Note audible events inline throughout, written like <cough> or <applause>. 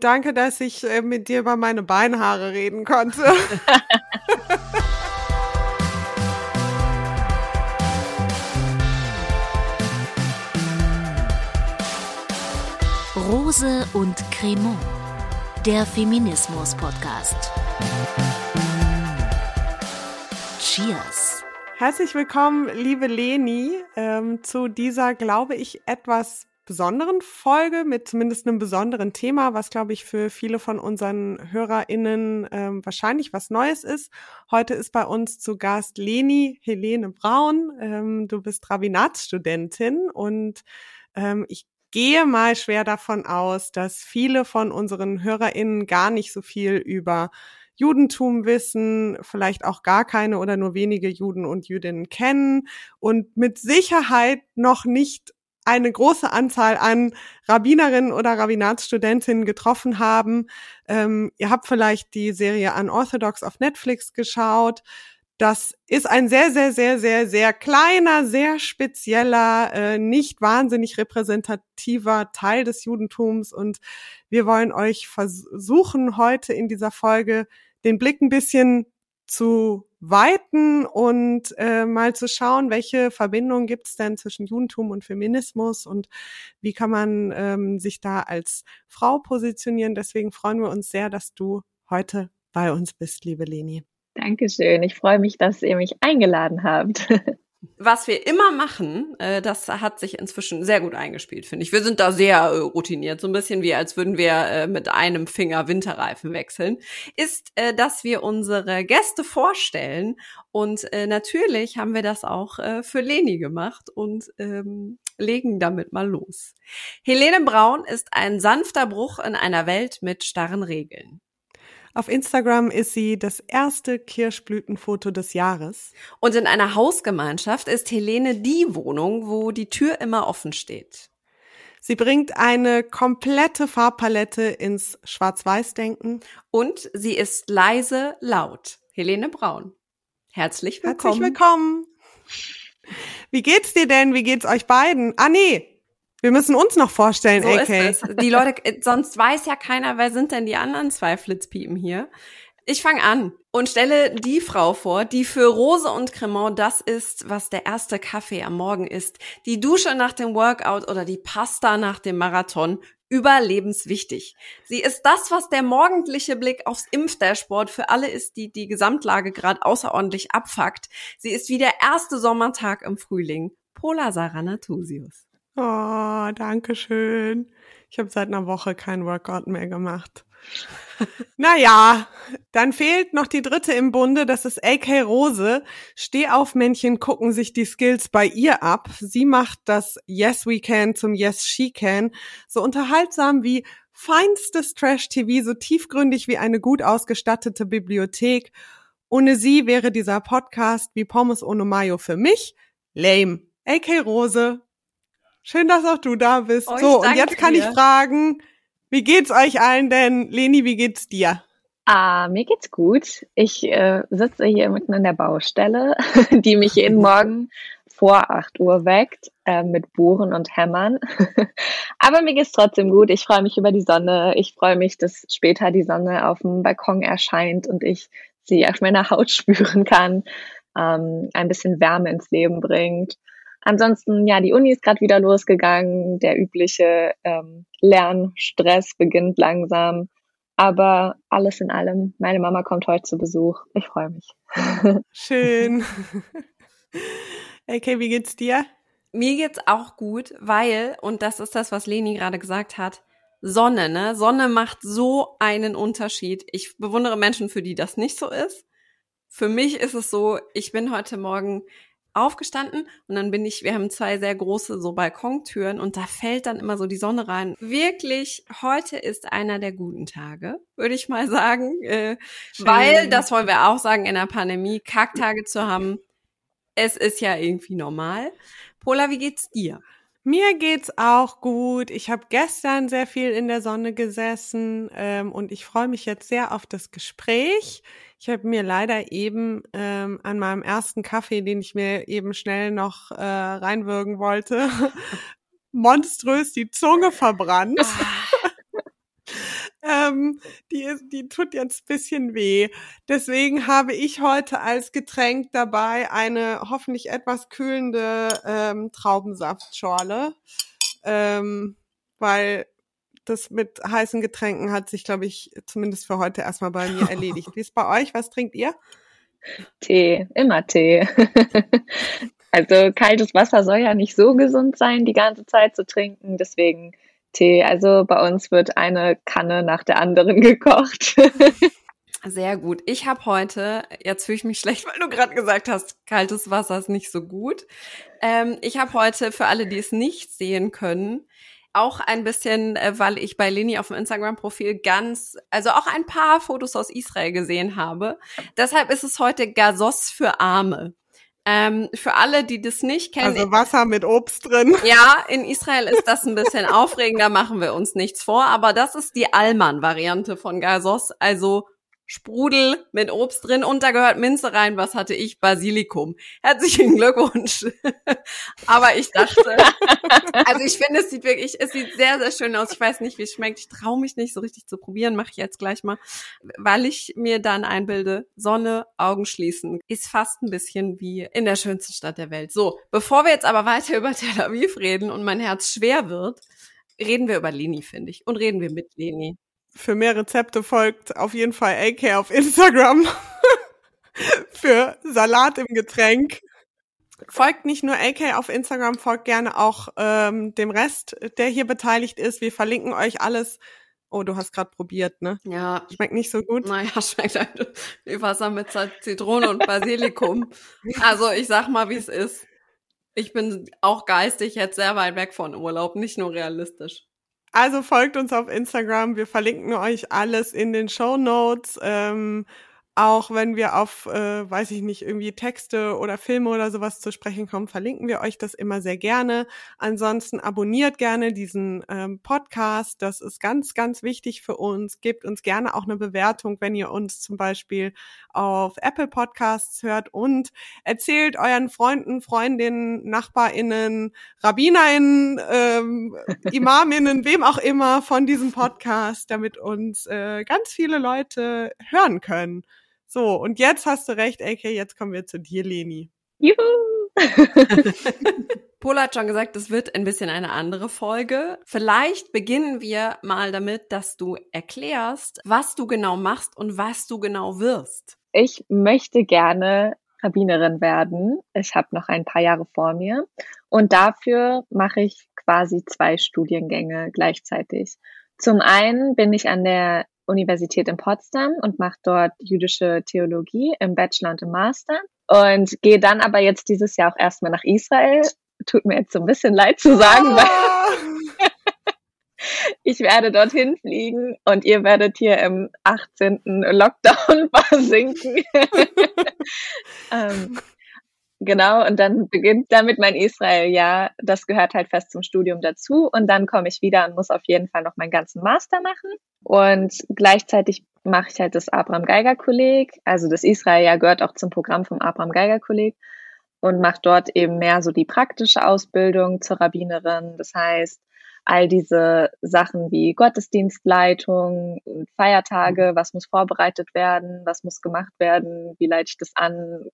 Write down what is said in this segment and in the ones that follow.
Danke, dass ich äh, mit dir über meine Beinhaare reden konnte. <laughs> Rose und Cremant, der Feminismus-Podcast. Cheers. Herzlich willkommen, liebe Leni, ähm, zu dieser, glaube ich, etwas besonderen Folge mit zumindest einem besonderen Thema, was, glaube ich, für viele von unseren HörerInnen ähm, wahrscheinlich was Neues ist. Heute ist bei uns zu Gast Leni Helene Braun. Ähm, du bist Rabbinatsstudentin und ähm, ich gehe mal schwer davon aus, dass viele von unseren HörerInnen gar nicht so viel über Judentum wissen, vielleicht auch gar keine oder nur wenige Juden und Jüdinnen kennen und mit Sicherheit noch nicht eine große Anzahl an Rabbinerinnen oder Rabbinatsstudentinnen getroffen haben. Ähm, ihr habt vielleicht die Serie Unorthodox auf Netflix geschaut. Das ist ein sehr, sehr, sehr, sehr, sehr kleiner, sehr spezieller, äh, nicht wahnsinnig repräsentativer Teil des Judentums. Und wir wollen euch versuchen, heute in dieser Folge den Blick ein bisschen zu weiten und äh, mal zu schauen, welche Verbindungen gibt es denn zwischen Judentum und Feminismus und wie kann man ähm, sich da als Frau positionieren. Deswegen freuen wir uns sehr, dass du heute bei uns bist, liebe Leni. Dankeschön. Ich freue mich, dass ihr mich eingeladen habt. <laughs> was wir immer machen, äh, das hat sich inzwischen sehr gut eingespielt, finde ich. Wir sind da sehr äh, routiniert, so ein bisschen wie als würden wir äh, mit einem Finger Winterreifen wechseln, ist, äh, dass wir unsere Gäste vorstellen. Und äh, natürlich haben wir das auch äh, für Leni gemacht und ähm, legen damit mal los. Helene Braun ist ein sanfter Bruch in einer Welt mit starren Regeln. Auf Instagram ist sie das erste Kirschblütenfoto des Jahres. Und in einer Hausgemeinschaft ist Helene die Wohnung, wo die Tür immer offen steht. Sie bringt eine komplette Farbpalette ins Schwarz-Weiß-Denken. Und sie ist leise, laut. Helene Braun. Herzlich willkommen. Herzlich willkommen. Wie geht's dir denn? Wie geht's euch beiden? Ah, nee, wir müssen uns noch vorstellen, so AK. Ist es. Die Leute, äh, sonst weiß ja keiner, wer sind denn die anderen zwei Flitzpiepen hier. Ich fange an und stelle die Frau vor, die für Rose und Cremant das ist, was der erste Kaffee am Morgen ist, die Dusche nach dem Workout oder die Pasta nach dem Marathon, überlebenswichtig. Sie ist das, was der morgendliche Blick aufs Impfdashboard für alle ist, die die Gesamtlage gerade außerordentlich abfuckt. Sie ist wie der erste Sommertag im Frühling. Pola Sarah Natusius. Oh, danke schön. Ich habe seit einer Woche kein Workout mehr gemacht. <laughs> naja, dann fehlt noch die dritte im Bunde, das ist AK Rose. Stehaufmännchen gucken sich die Skills bei ihr ab. Sie macht das Yes We Can zum Yes She Can. So unterhaltsam wie feinstes Trash-TV, so tiefgründig wie eine gut ausgestattete Bibliothek. Ohne sie wäre dieser Podcast wie Pommes ohne Mayo für mich lame. AK Rose, Schön, dass auch du da bist. Euch so, und jetzt kann dir. ich fragen, wie geht's euch allen denn? Leni, wie geht's dir? Ah, mir geht's gut. Ich äh, sitze hier mitten in der Baustelle, <laughs> die mich jeden Morgen vor 8 Uhr weckt, äh, mit Bohren und Hämmern. <laughs> Aber mir geht's trotzdem gut. Ich freue mich über die Sonne. Ich freue mich, dass später die Sonne auf dem Balkon erscheint und ich sie auf meiner Haut <laughs> spüren kann, ähm, ein bisschen Wärme ins Leben bringt. Ansonsten, ja, die Uni ist gerade wieder losgegangen. Der übliche ähm, Lernstress beginnt langsam. Aber alles in allem, meine Mama kommt heute zu Besuch. Ich freue mich. <laughs> Schön. <laughs> Okay, wie geht's dir? Mir geht's auch gut, weil, und das ist das, was Leni gerade gesagt hat, Sonne, ne? Sonne macht so einen Unterschied. Ich bewundere Menschen, für die das nicht so ist. Für mich ist es so, ich bin heute Morgen aufgestanden und dann bin ich, wir haben zwei sehr große so Balkontüren und da fällt dann immer so die Sonne rein. Wirklich, heute ist einer der guten Tage, würde ich mal sagen, äh, weil, das wollen wir auch sagen, in der Pandemie Kacktage zu haben, es ist ja irgendwie normal. Pola, wie geht's dir? Mir geht's auch gut. Ich habe gestern sehr viel in der Sonne gesessen ähm, und ich freue mich jetzt sehr auf das Gespräch. Ich habe mir leider eben ähm, an meinem ersten Kaffee, den ich mir eben schnell noch äh, reinwürgen wollte, <laughs> monströs die Zunge verbrannt. <laughs> Ähm, die, ist, die tut jetzt ein bisschen weh. Deswegen habe ich heute als Getränk dabei eine hoffentlich etwas kühlende ähm, Traubensaftschorle, ähm, weil das mit heißen Getränken hat sich, glaube ich, zumindest für heute erstmal bei mir erledigt. Wie ist bei euch? Was trinkt ihr? <laughs> Tee, immer Tee. <laughs> also kaltes Wasser soll ja nicht so gesund sein, die ganze Zeit zu trinken. Deswegen Tee. Also bei uns wird eine Kanne nach der anderen <laughs> gekocht. Sehr gut. Ich habe heute, jetzt fühle ich mich schlecht, weil du gerade gesagt hast, kaltes Wasser ist nicht so gut. Ähm, ich habe heute für alle, die es nicht sehen können, auch ein bisschen, äh, weil ich bei Leni auf dem Instagram-Profil ganz, also auch ein paar Fotos aus Israel gesehen habe. Deshalb ist es heute Gazos für Arme. Ähm, für alle, die das nicht kennen. Also Wasser mit Obst drin. <laughs> Ja, in Israel ist das ein bisschen <laughs> aufregender, machen wir uns nichts vor. Aber das ist die Alman-Variante von Gazos. Also Sprudel mit Obst drin und da gehört Minze rein. Was hatte ich? Basilikum. Herzlichen Glückwunsch. <laughs> Aber ich dachte, also ich finde, es sieht wirklich, es sieht sehr, sehr schön aus. Ich weiß nicht, wie es schmeckt. Ich traue mich nicht so richtig zu probieren. Mache ich jetzt gleich mal, weil ich mir dann einbilde, Sonne, Augen schließen. Ist fast ein bisschen wie in der schönsten Stadt der Welt. So, bevor wir jetzt aber weiter über Tel Aviv reden und mein Herz schwer wird, reden wir über Leni, finde ich. Und reden wir mit Leni für mehr Rezepte folgt auf jeden Fall AK auf Instagram. <laughs> für Salat im Getränk. Folgt nicht nur AK auf Instagram, folgt gerne auch ähm, dem Rest, der hier beteiligt ist. Wir verlinken euch alles. Oh, du hast gerade probiert, ne? Ja. Schmeckt nicht so gut. Naja, <laughs> schmeckt halt wie Wasser mit Zitrone und Basilikum. also ich sag mal, wie es ist. Ich bin auch geistig jetzt sehr weit weg von Urlaub, nicht nur realistisch. Also folgt uns auf Instagram. Wir verlinken euch alles in den Show Notes. Ähm, auch wenn wir auf, äh, weiß ich nicht, irgendwie Texte oder Filme oder sowas zu sprechen kommen, verlinken wir euch das immer sehr gerne. Ansonsten abonniert gerne diesen ähm, Podcast. Das ist ganz, ganz wichtig für uns. Gebt uns gerne auch eine Bewertung, wenn ihr uns zum Beispiel auf Apple Podcasts hört und erzählt euren Freunden, Freundinnen, Nachbarinnen, Rabbinerinnen, ähm, <laughs> Imaminnen, wem auch immer von diesem Podcast, damit uns äh, ganz viele Leute hören können. So, und jetzt hast du recht, AK, jetzt kommen wir zu dir, Leni. Juhu! <laughs> Pola hat schon gesagt, es wird ein bisschen eine andere Folge. Vielleicht beginnen wir mal damit, dass du erklärst, was du genau machst und was du genau wirst. Ich möchte gerne Rabbinerin werden. Ich habe noch ein paar Jahre vor mir und dafür mache ich quasi zwei Studiengänge gleichzeitig. Zum einen bin ich an der Universität in Potsdam und mache dort jüdische Theologie im Bachelor und im Master und gehe dann aber jetzt dieses Jahr auch erstmal nach Israel. Tut mir jetzt so ein bisschen leid zu sagen, weil ah. <laughs> ich werde dorthin fliegen und ihr werdet hier im 18. Lockdown <laughs> versinken. <laughs> ähm, Genau, und dann beginnt damit mein Israel-Jahr. Das gehört halt fest zum Studium dazu. Und dann komme ich wieder und muss auf jeden Fall noch meinen ganzen Master machen. Und gleichzeitig mache ich halt das Abraham Geiger Kolleg. Also das Israel-Jahr gehört auch zum Programm vom Abraham Geiger Kolleg und mache dort eben mehr so die praktische Ausbildung zur Rabbinerin. Das heißt, all diese Sachen wie Gottesdienstleitung und Feiertage, was muss vorbereitet werden, was muss gemacht werden, wie leite ich das an,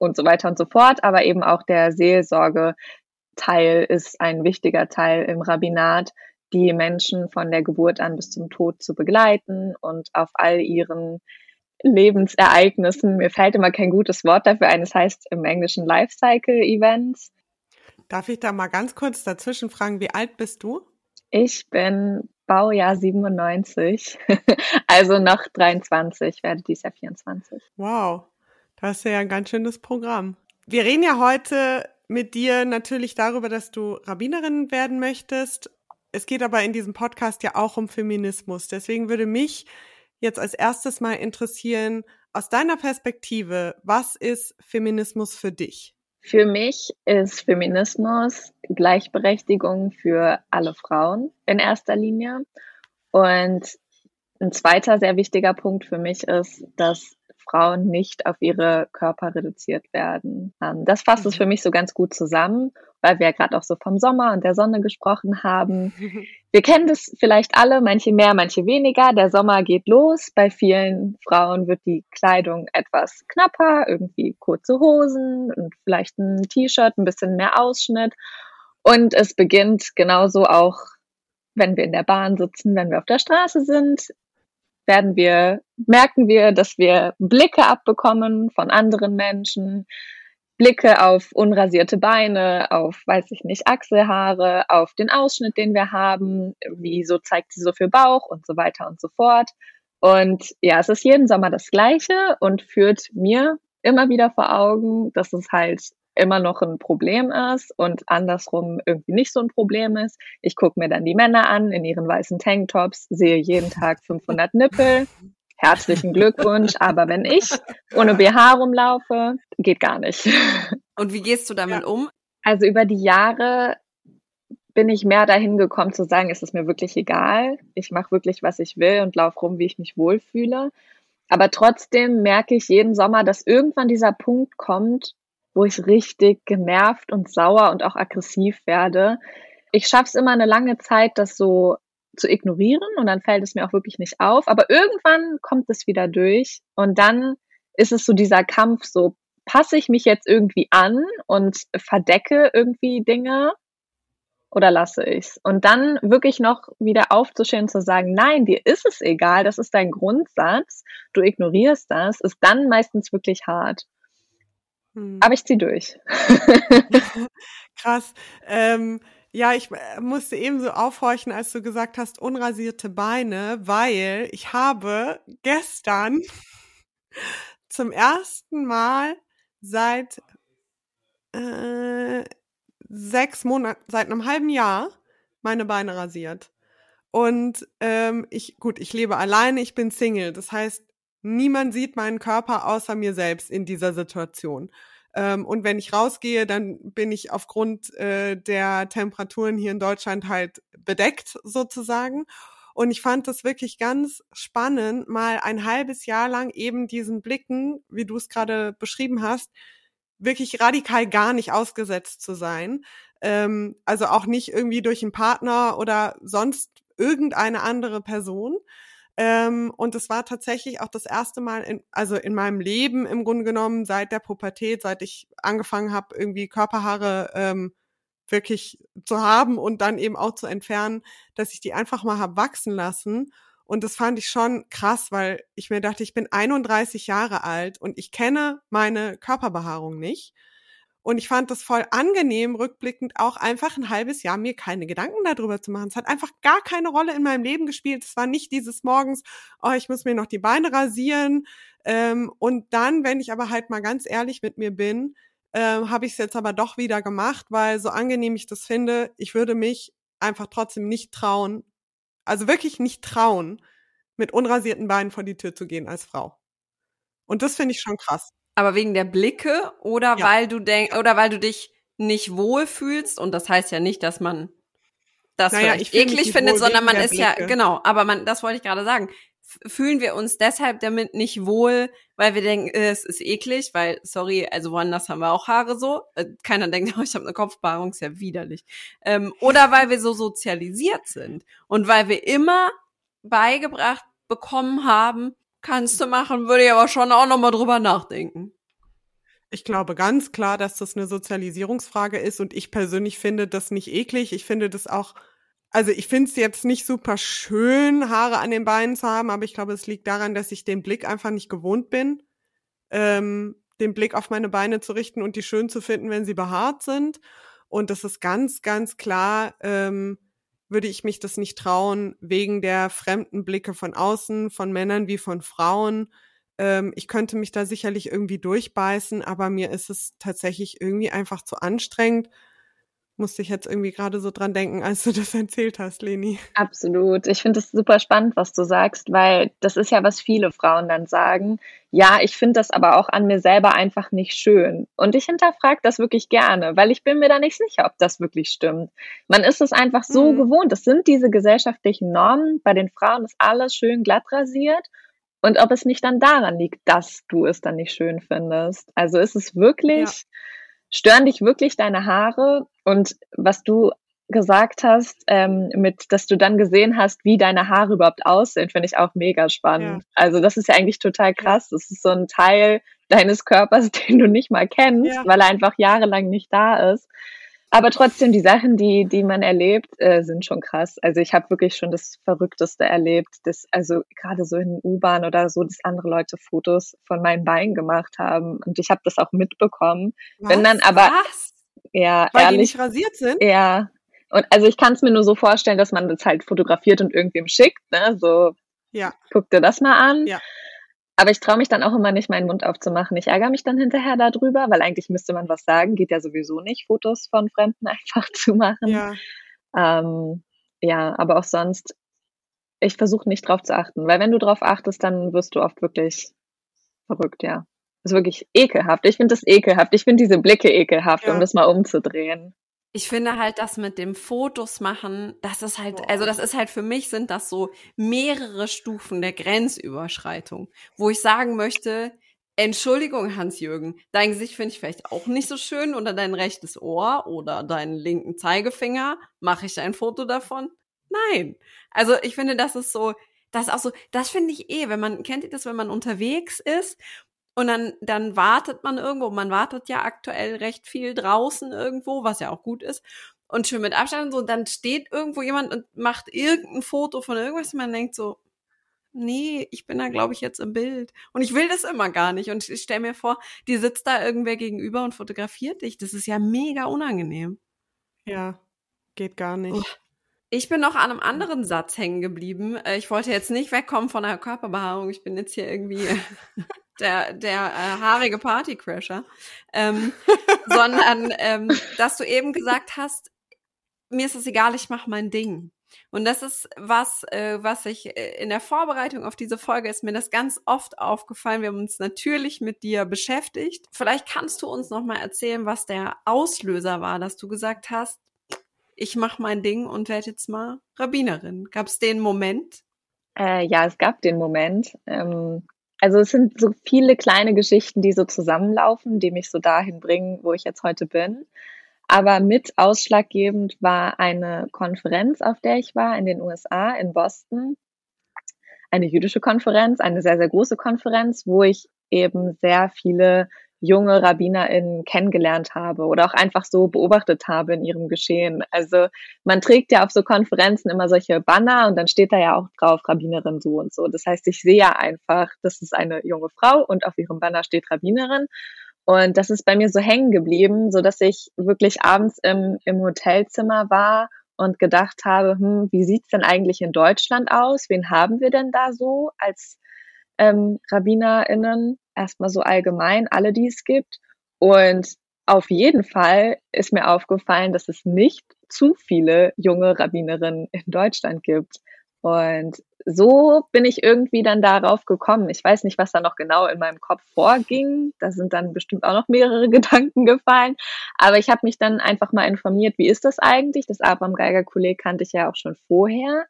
und so weiter und so fort. Aber eben auch der Seelsorge-Teil ist ein wichtiger Teil im Rabbinat, die Menschen von der Geburt an bis zum Tod zu begleiten und auf all ihren Lebensereignissen. Mir fällt immer kein gutes Wort dafür ein. Es heißt im Englischen Lifecycle Events. Darf ich da mal ganz kurz dazwischen fragen, wie alt bist du? Ich bin Baujahr 97, <laughs> also noch 23, werde dies Jahr 24. Wow. Das ist ja ein ganz schönes Programm. Wir reden ja heute mit dir natürlich darüber, dass du Rabbinerin werden möchtest. Es geht aber in diesem Podcast ja auch um Feminismus. Deswegen würde mich jetzt als erstes mal interessieren, aus deiner Perspektive, was ist Feminismus für dich? Für mich ist Feminismus Gleichberechtigung für alle Frauen in erster Linie. Und ein zweiter sehr wichtiger Punkt für mich ist, dass Frauen nicht auf ihre Körper reduziert werden. Ähm, das fasst es mhm. für mich so ganz gut zusammen. weil wir ja gerade auch so vom Sommer und der Sonne gesprochen haben. <laughs> Wir kennen das vielleicht alle, manche mehr, manche weniger. Der Sommer geht los. Bei vielen Frauen wird die Kleidung etwas knapper, irgendwie kurze Hosen und vielleicht ein T-Shirt, ein bisschen mehr Ausschnitt. Und es beginnt genauso auch, wenn wir in der Bahn sitzen, wenn wir auf der Straße sind, werden wir, merken wir, dass wir Blicke abbekommen von anderen Menschen, Blicke auf unrasierte Beine, auf, weiß ich nicht, Achselhaare, auf den Ausschnitt, den wir haben, wieso zeigt sie so viel Bauch und so weiter und so fort. Und ja, es ist jeden Sommer das Gleiche und führt mir immer wieder vor Augen, dass es halt immer noch ein Problem ist und andersrum irgendwie nicht so ein Problem ist. Ich gucke mir dann die Männer an in ihren weißen Tanktops, sehe jeden Tag 500 Nippel herzlichen Glückwunsch. Aber wenn ich ohne BH rumlaufe, geht gar nicht. Und wie gehst du damit ja. um? Also über die Jahre bin ich mehr dahin gekommen zu sagen, es ist mir wirklich egal. Ich mache wirklich, was ich will und laufe rum, wie ich mich wohlfühle. Aber trotzdem merke ich jeden Sommer, dass irgendwann dieser Punkt kommt, wo ich richtig genervt und sauer und auch aggressiv werde. Ich schaffe es immer eine lange Zeit, das so zu ignorieren und dann fällt es mir auch wirklich nicht auf. Aber irgendwann kommt es wieder durch und dann ist es so dieser Kampf, so passe ich mich jetzt irgendwie an und verdecke irgendwie Dinge oder lasse ich's? Und dann wirklich noch wieder aufzustehen und zu sagen, nein, dir ist es egal, das ist dein Grundsatz, du ignorierst das, ist dann meistens wirklich hart. Hm. Aber ich zieh durch. <laughs> Krass. Ähm, ja, ich äh, musste ebenso aufhorchen, als du gesagt hast, unrasierte Beine, weil ich habe gestern <laughs> zum ersten Mal seit äh, sechs Monaten, seit einem halben Jahr meine Beine rasiert. Und ähm, ich, gut, ich lebe alleine, ich bin Single. Das heißt, niemand sieht meinen Körper außer mir selbst in dieser Situation. Ähm, und wenn ich rausgehe, dann bin ich aufgrund äh, der Temperaturen hier in Deutschland halt bedeckt sozusagen. Und ich fand das wirklich ganz spannend, mal ein halbes Jahr lang eben diesen Blicken, wie du es gerade beschrieben hast, wirklich radikal gar nicht ausgesetzt zu sein. Ähm, also auch nicht irgendwie durch einen Partner oder sonst irgendeine andere Person, ähm, und es war tatsächlich auch das erste Mal, in, also in meinem Leben im Grunde genommen, seit der Pubertät, seit ich angefangen habe, irgendwie Körperhaare ähm, wirklich zu haben und dann eben auch zu entfernen, dass ich die einfach mal hab wachsen lassen. Und das fand ich schon krass, weil ich mir dachte, ich bin 31 Jahre alt und ich kenne meine Körperbehaarung nicht. Und ich fand das voll angenehm, rückblickend auch einfach ein halbes Jahr mir keine Gedanken darüber zu machen. Es hat einfach gar keine Rolle in meinem Leben gespielt. Es war nicht dieses Morgens, oh, ich muss mir noch die Beine rasieren. Ähm, und dann, wenn ich aber halt mal ganz ehrlich mit mir bin, ähm, habe ich es jetzt aber doch wieder gemacht, weil so angenehm ich das finde, ich würde mich einfach trotzdem nicht trauen, also wirklich nicht trauen, mit unrasierten Beinen vor die Tür zu gehen als Frau. Und das finde ich schon krass. Aber wegen der Blicke oder ja. weil du denk oder weil du dich nicht wohlfühlst und das heißt ja nicht, dass man das naja, vielleicht eklig findet, sondern man ist Blicke. ja genau, aber man das wollte ich gerade sagen. Fühlen wir uns deshalb damit nicht wohl, weil wir denken, äh, es ist eklig, weil sorry, also woanders haben wir auch Haare so. Äh, keiner denkt, <laughs> oh, ich habe eine Kopfbehaarung, ist ja widerlich. Ähm, oder weil wir so sozialisiert sind und weil wir immer beigebracht bekommen haben, Kannst du machen, würde ich aber schon auch nochmal drüber nachdenken. Ich glaube ganz klar, dass das eine Sozialisierungsfrage ist und ich persönlich finde das nicht eklig. Ich finde das auch, also ich finde es jetzt nicht super schön, Haare an den Beinen zu haben, aber ich glaube, es liegt daran, dass ich den Blick einfach nicht gewohnt bin, ähm, den Blick auf meine Beine zu richten und die schön zu finden, wenn sie behaart sind. Und das ist ganz, ganz klar, ähm, würde ich mich das nicht trauen, wegen der fremden Blicke von außen, von Männern wie von Frauen. Ähm, ich könnte mich da sicherlich irgendwie durchbeißen, aber mir ist es tatsächlich irgendwie einfach zu anstrengend musste ich jetzt irgendwie gerade so dran denken, als du <laughs> das erzählt hast, Leni. Absolut. Ich finde es super spannend, was du sagst, weil das ist ja, was viele Frauen dann sagen. Ja, ich finde das aber auch an mir selber einfach nicht schön. Und ich hinterfrage das wirklich gerne, weil ich bin mir da nicht sicher, ob das wirklich stimmt. Man ist es einfach so mhm. gewohnt. Es sind diese gesellschaftlichen Normen. Bei den Frauen ist alles schön glatt rasiert. Und ob es nicht dann daran liegt, dass du es dann nicht schön findest. Also ist es wirklich. Ja stören dich wirklich deine Haare? Und was du gesagt hast, ähm, mit, dass du dann gesehen hast, wie deine Haare überhaupt aussehen, finde ich auch mega spannend. Ja. Also das ist ja eigentlich total krass. Das ist so ein Teil deines Körpers, <laughs> den du nicht mal kennst, ja. weil er einfach jahrelang nicht da ist. Aber trotzdem, die Sachen, die, die man erlebt, äh, sind schon krass. Also ich habe wirklich schon das Verrückteste erlebt. Das, also gerade so in U-Bahn oder so, dass andere Leute Fotos von meinen Beinen gemacht haben. Und ich habe das auch mitbekommen. Was? Wenn dann aber. Was? Ja, Weil ehrlich. Die nicht rasiert sind? Ja. Und also ich kann es mir nur so vorstellen, dass man das halt fotografiert und irgendwem schickt, ne? So, ja. guck dir das mal an. Ja. Aber ich traue mich dann auch immer nicht, meinen Mund aufzumachen. Ich ärgere mich dann hinterher darüber, weil eigentlich müsste man was sagen. Geht ja sowieso nicht, Fotos von Fremden <laughs> einfach zu machen. Ja, ähm, ja aber auch sonst, ich versuche nicht drauf zu achten. Weil wenn du drauf achtest, dann wirst du oft wirklich verrückt, ja. Das ist wirklich ekelhaft. Ich finde das ekelhaft. Ich finde diese Blicke ekelhaft, ja. um das mal umzudrehen. Ich finde halt, das mit dem Fotos machen, das ist halt, also das ist halt für mich sind das so mehrere Stufen der Grenzüberschreitung, wo ich sagen möchte, Entschuldigung, Hans-Jürgen, dein Gesicht finde ich vielleicht auch nicht so schön oder dein rechtes Ohr oder deinen linken Zeigefinger. Mache ich ein Foto davon? Nein. Also ich finde, das ist so, das ist auch so, das finde ich eh, wenn man, kennt ihr das, wenn man unterwegs ist und dann, dann wartet man irgendwo. Man wartet ja aktuell recht viel draußen irgendwo, was ja auch gut ist. Und schön mit Abstand und so. Dann steht irgendwo jemand und macht irgendein Foto von irgendwas. Und man denkt so, nee, ich bin da, glaube ich, jetzt im Bild. Und ich will das immer gar nicht. Und ich stelle mir vor, die sitzt da irgendwer gegenüber und fotografiert dich. Das ist ja mega unangenehm. Ja, geht gar nicht. Ich bin noch an einem anderen Satz hängen geblieben. Äh, ich wollte jetzt nicht wegkommen von der Körperbehaarung. Ich bin jetzt hier irgendwie <laughs> der, der äh, haarige Partycrasher, ähm, <laughs> sondern ähm, dass du eben gesagt hast, mir ist es egal, ich mache mein Ding. Und das ist was, äh, was ich äh, in der Vorbereitung auf diese Folge ist mir das ganz oft aufgefallen. Wir haben uns natürlich mit dir beschäftigt. Vielleicht kannst du uns noch mal erzählen, was der Auslöser war, dass du gesagt hast, ich mache mein Ding und werde jetzt mal Rabbinerin. Gab es den Moment? Äh, ja, es gab den Moment. Ähm, also es sind so viele kleine Geschichten, die so zusammenlaufen, die mich so dahin bringen, wo ich jetzt heute bin. Aber mit ausschlaggebend war eine Konferenz, auf der ich war in den USA, in Boston. Eine jüdische Konferenz, eine sehr, sehr große Konferenz, wo ich eben sehr viele junge RabbinerInnen kennengelernt habe oder auch einfach so beobachtet habe in ihrem Geschehen. Also man trägt ja auf so Konferenzen immer solche Banner und dann steht da ja auch drauf Rabbinerin so und so. Das heißt, ich sehe ja einfach, das ist eine junge Frau und auf ihrem Banner steht Rabbinerin. Und das ist bei mir so hängen geblieben, so dass ich wirklich abends im, im Hotelzimmer war und gedacht habe, hm, wie sieht's denn eigentlich in Deutschland aus? Wen haben wir denn da so als ähm, RabbinerInnen? Erstmal so allgemein, alle, die es gibt. Und auf jeden Fall ist mir aufgefallen, dass es nicht zu viele junge Rabbinerinnen in Deutschland gibt. Und so bin ich irgendwie dann darauf gekommen. Ich weiß nicht, was da noch genau in meinem Kopf vorging. Da sind dann bestimmt auch noch mehrere <laughs> Gedanken gefallen. Aber ich habe mich dann einfach mal informiert, wie ist das eigentlich? Das Abraham Geiger Kolleg kannte ich ja auch schon vorher.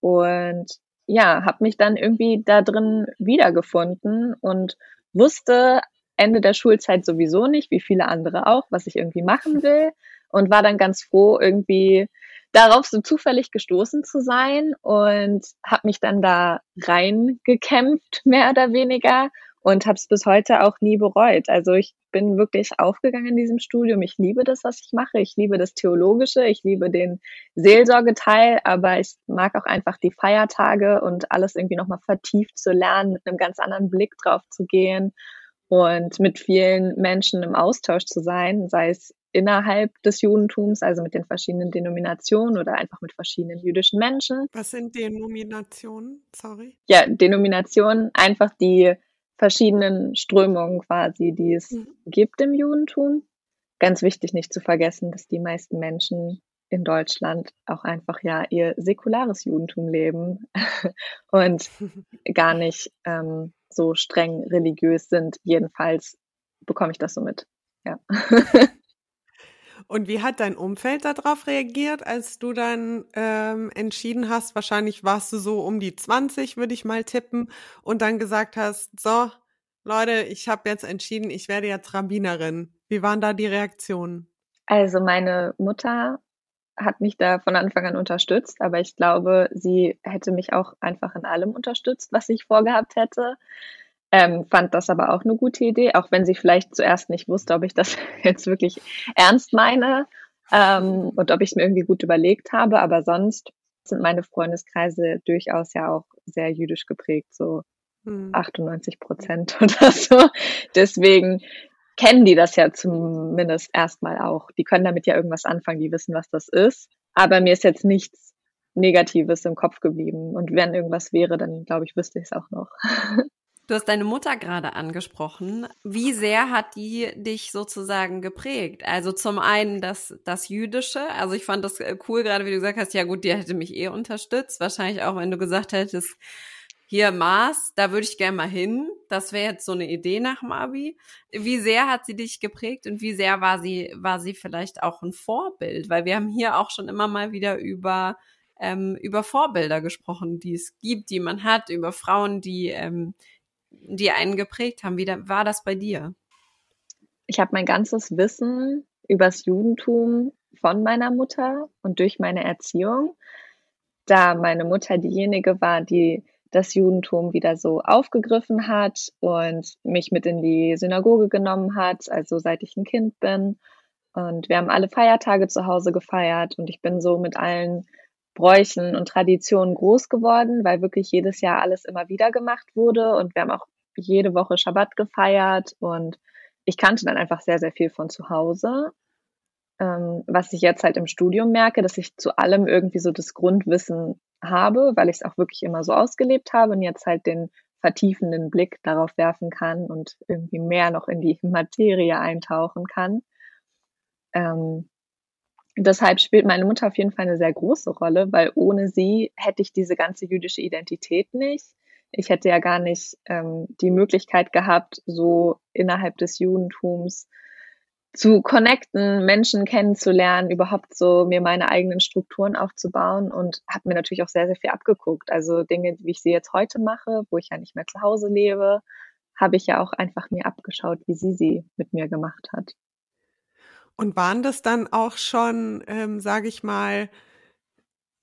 Und ja, habe mich dann irgendwie da drin wiedergefunden und wusste Ende der Schulzeit sowieso nicht, wie viele andere auch, was ich irgendwie machen <laughs> will. Und war dann ganz froh, irgendwie darauf so zufällig gestoßen zu sein und habe mich dann da reingekämpft, <laughs> mehr oder weniger und habe es bis heute auch nie bereut. Also ich bin wirklich aufgegangen in diesem Studium. Ich liebe das, was ich mache. Ich liebe das Theologische, ich liebe den Seelsorgeteil, aber ich mag auch einfach die Feiertage und alles irgendwie nochmal vertieft zu lernen, mit einem ganz anderen Blick drauf zu gehen und mit vielen Menschen im Austausch zu sein, sei es innerhalb des Judentums, also mit den verschiedenen Denominationen oder einfach mit verschiedenen jüdischen Menschen. Was sind Denominationen? Sorry. Ja, Denominationen, einfach die verschiedenen Strömungen quasi, die es mhm. gibt im Judentum. Ganz wichtig nicht zu vergessen, dass die meisten Menschen in Deutschland auch einfach ja ihr säkulares Judentum leben <laughs> und <laughs> gar nicht ähm, so streng religiös sind. Jedenfalls bekomme ich das so mit. Ja. <laughs> Und wie hat dein Umfeld darauf reagiert, als du dann ähm, entschieden hast, wahrscheinlich warst du so um die 20, würde ich mal tippen, und dann gesagt hast, so, Leute, ich habe jetzt entschieden, ich werde jetzt Rabbinerin. Wie waren da die Reaktionen? Also meine Mutter hat mich da von Anfang an unterstützt, aber ich glaube, sie hätte mich auch einfach in allem unterstützt, was ich vorgehabt hätte. Ähm, fand das aber auch eine gute Idee, auch wenn sie vielleicht zuerst nicht wusste, ob ich das <laughs> jetzt wirklich ernst meine ähm, und ob ich es mir irgendwie gut überlegt habe. Aber sonst sind meine Freundeskreise durchaus ja auch sehr jüdisch geprägt, so hm. 98 Prozent <laughs> oder so. Deswegen kennen die das ja zumindest erstmal auch. Die können damit ja irgendwas anfangen, die wissen, was das ist. Aber mir ist jetzt nichts Negatives im Kopf geblieben. Und wenn irgendwas wäre, dann glaube ich, wüsste ich es auch noch. <laughs> Du hast deine Mutter gerade angesprochen. Wie sehr hat die dich sozusagen geprägt? Also zum einen das, das Jüdische. Also ich fand das äh, cool, gerade wie du gesagt hast, ja gut, die hätte mich eh unterstützt. Wahrscheinlich auch, wenn du gesagt hättest, hier Mars, da würde ich gerne mal hin. Das wäre jetzt so eine Idee nach dem Abi. Wie sehr hat sie dich geprägt und wie sehr war sie, war sie vielleicht auch ein Vorbild? Weil wir haben hier auch schon immer mal wieder über, ähm, über Vorbilder gesprochen, die es gibt, die man hat, über Frauen, die, ähm, die einen geprägt haben. Wie da, war das bei dir? Ich habe mein ganzes Wissen übers Judentum von meiner Mutter und durch meine Erziehung, da meine Mutter diejenige war, die das Judentum wieder so aufgegriffen hat und mich mit in die Synagoge genommen hat, also seit ich ein Kind bin. Und wir haben alle Feiertage zu Hause gefeiert und ich bin so mit allen Bräuchen und Traditionen groß geworden, weil wirklich jedes Jahr alles immer wieder gemacht wurde und wir haben auch jede Woche Schabbat gefeiert und ich kannte dann einfach sehr, sehr viel von zu Hause. Ähm, was ich jetzt halt im Studium merke, dass ich zu allem irgendwie so das Grundwissen habe, weil ich es auch wirklich immer so ausgelebt habe und jetzt halt den vertiefenden Blick darauf werfen kann und irgendwie mehr noch in die Materie eintauchen kann. Ähm, deshalb spielt meine Mutter auf jeden Fall eine sehr große Rolle, weil ohne sie hätte ich diese ganze jüdische Identität nicht. Ich hätte ja gar nicht ähm, die Möglichkeit gehabt, so innerhalb des Judentums zu connecten, Menschen kennenzulernen, überhaupt so mir meine eigenen Strukturen aufzubauen und habe mir natürlich auch sehr, sehr viel abgeguckt. Also Dinge, wie ich sie jetzt heute mache, wo ich ja nicht mehr zu Hause lebe, habe ich ja auch einfach mir abgeschaut, wie sie sie mit mir gemacht hat. Und waren das dann auch schon, ähm, sage ich mal,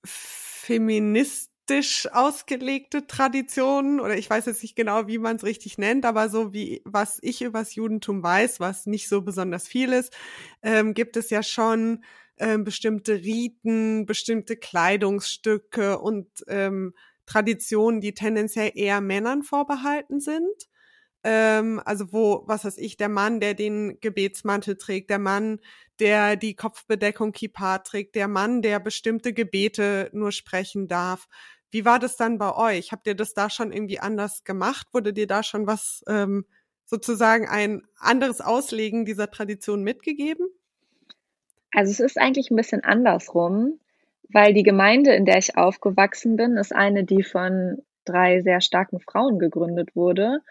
Feminist buddhistisch ausgelegte Traditionen oder ich weiß jetzt nicht genau, wie man es richtig nennt, aber so wie was ich übers Judentum weiß, was nicht so besonders viel ist, ähm, gibt es ja schon ähm, bestimmte Riten, bestimmte Kleidungsstücke und ähm, Traditionen, die tendenziell eher Männern vorbehalten sind. Ähm, also wo, was weiß ich, der Mann, der den Gebetsmantel trägt, der Mann, der die Kopfbedeckung Kippa trägt, der Mann, der bestimmte Gebete nur sprechen darf. Wie war das dann bei euch? Habt ihr das da schon irgendwie anders gemacht? Wurde dir da schon was ähm, sozusagen ein anderes Auslegen dieser Tradition mitgegeben? Also es ist eigentlich ein bisschen andersrum, weil die Gemeinde, in der ich aufgewachsen bin, ist eine, die von drei sehr starken Frauen gegründet wurde.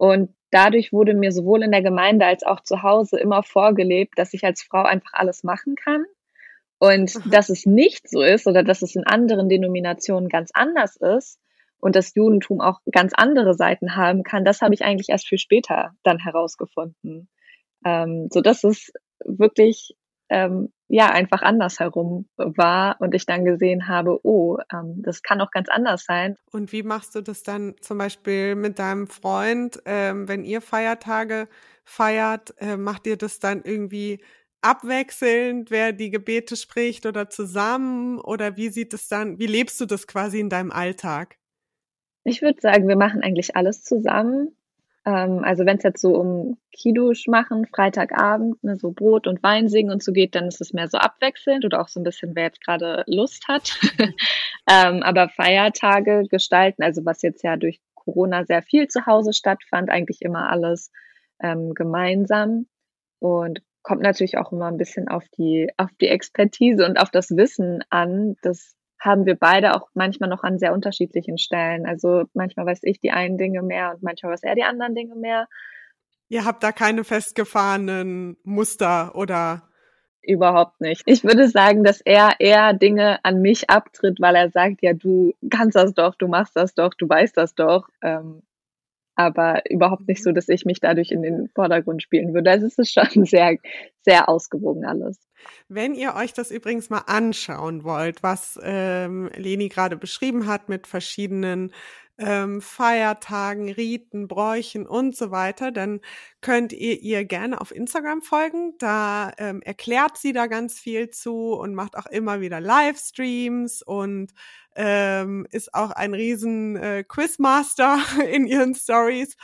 Und dadurch wurde mir sowohl in der Gemeinde als auch zu Hause immer vorgelebt, dass ich als Frau einfach alles machen kann und Aha. dass es nicht so ist oder dass es in anderen Denominationen ganz anders ist und das Judentum auch ganz andere Seiten haben kann, das habe ich eigentlich erst viel später dann herausgefunden. Ähm, so dass es wirklich ähm, ja einfach andersherum war und ich dann gesehen habe, oh, ähm, das kann auch ganz anders sein. Und wie machst du das dann zum Beispiel mit deinem Freund, ähm, wenn ihr Feiertage feiert, äh, macht ihr das dann irgendwie abwechselnd, wer die Gebete spricht oder zusammen? Oder wie sieht es dann, wie lebst du das quasi in deinem Alltag? Ich würde sagen, wir machen eigentlich alles zusammen. Ähm, also wenn es jetzt so um Kiddush machen, Freitagabend, ne, so Brot und Wein singen und so geht, dann ist es mehr so abwechselnd oder auch so ein bisschen, wer jetzt gerade Lust hat. <laughs> ähm, aber Feiertage gestalten, also was jetzt ja durch Corona sehr viel zu Hause stattfand, eigentlich immer alles ähm, gemeinsam. Und kommt natürlich auch immer ein bisschen auf die, auf die Expertise und auf das Wissen an. Das haben wir beide auch manchmal noch an sehr unterschiedlichen Stellen. Also manchmal weiß ich die einen Dinge mehr und manchmal weiß er die anderen Dinge mehr. Ihr habt da keine festgefahrenen Muster oder Überhaupt nicht. Ich würde sagen, dass er eher Dinge an mich abtritt, weil er sagt, ja, du kannst das doch, du machst das doch, du weißt das doch. Ähm, aber überhaupt nicht so, dass ich mich dadurch in den Vordergrund spielen würde. Also es ist schon <laughs> sehr, sehr ausgewogen alles. Wenn ihr euch das übrigens mal anschauen wollt, was ähm, Leni gerade beschrieben hat mit verschiedenen ähm, Feiertagen, Riten, Bräuchen und so weiter, dann könnt ihr ihr gerne auf Instagram folgen. Da ähm, erklärt sie da ganz viel zu und macht auch immer wieder Livestreams und ähm, ist auch ein riesen äh, Quizmaster <laughs> in ihren Stories.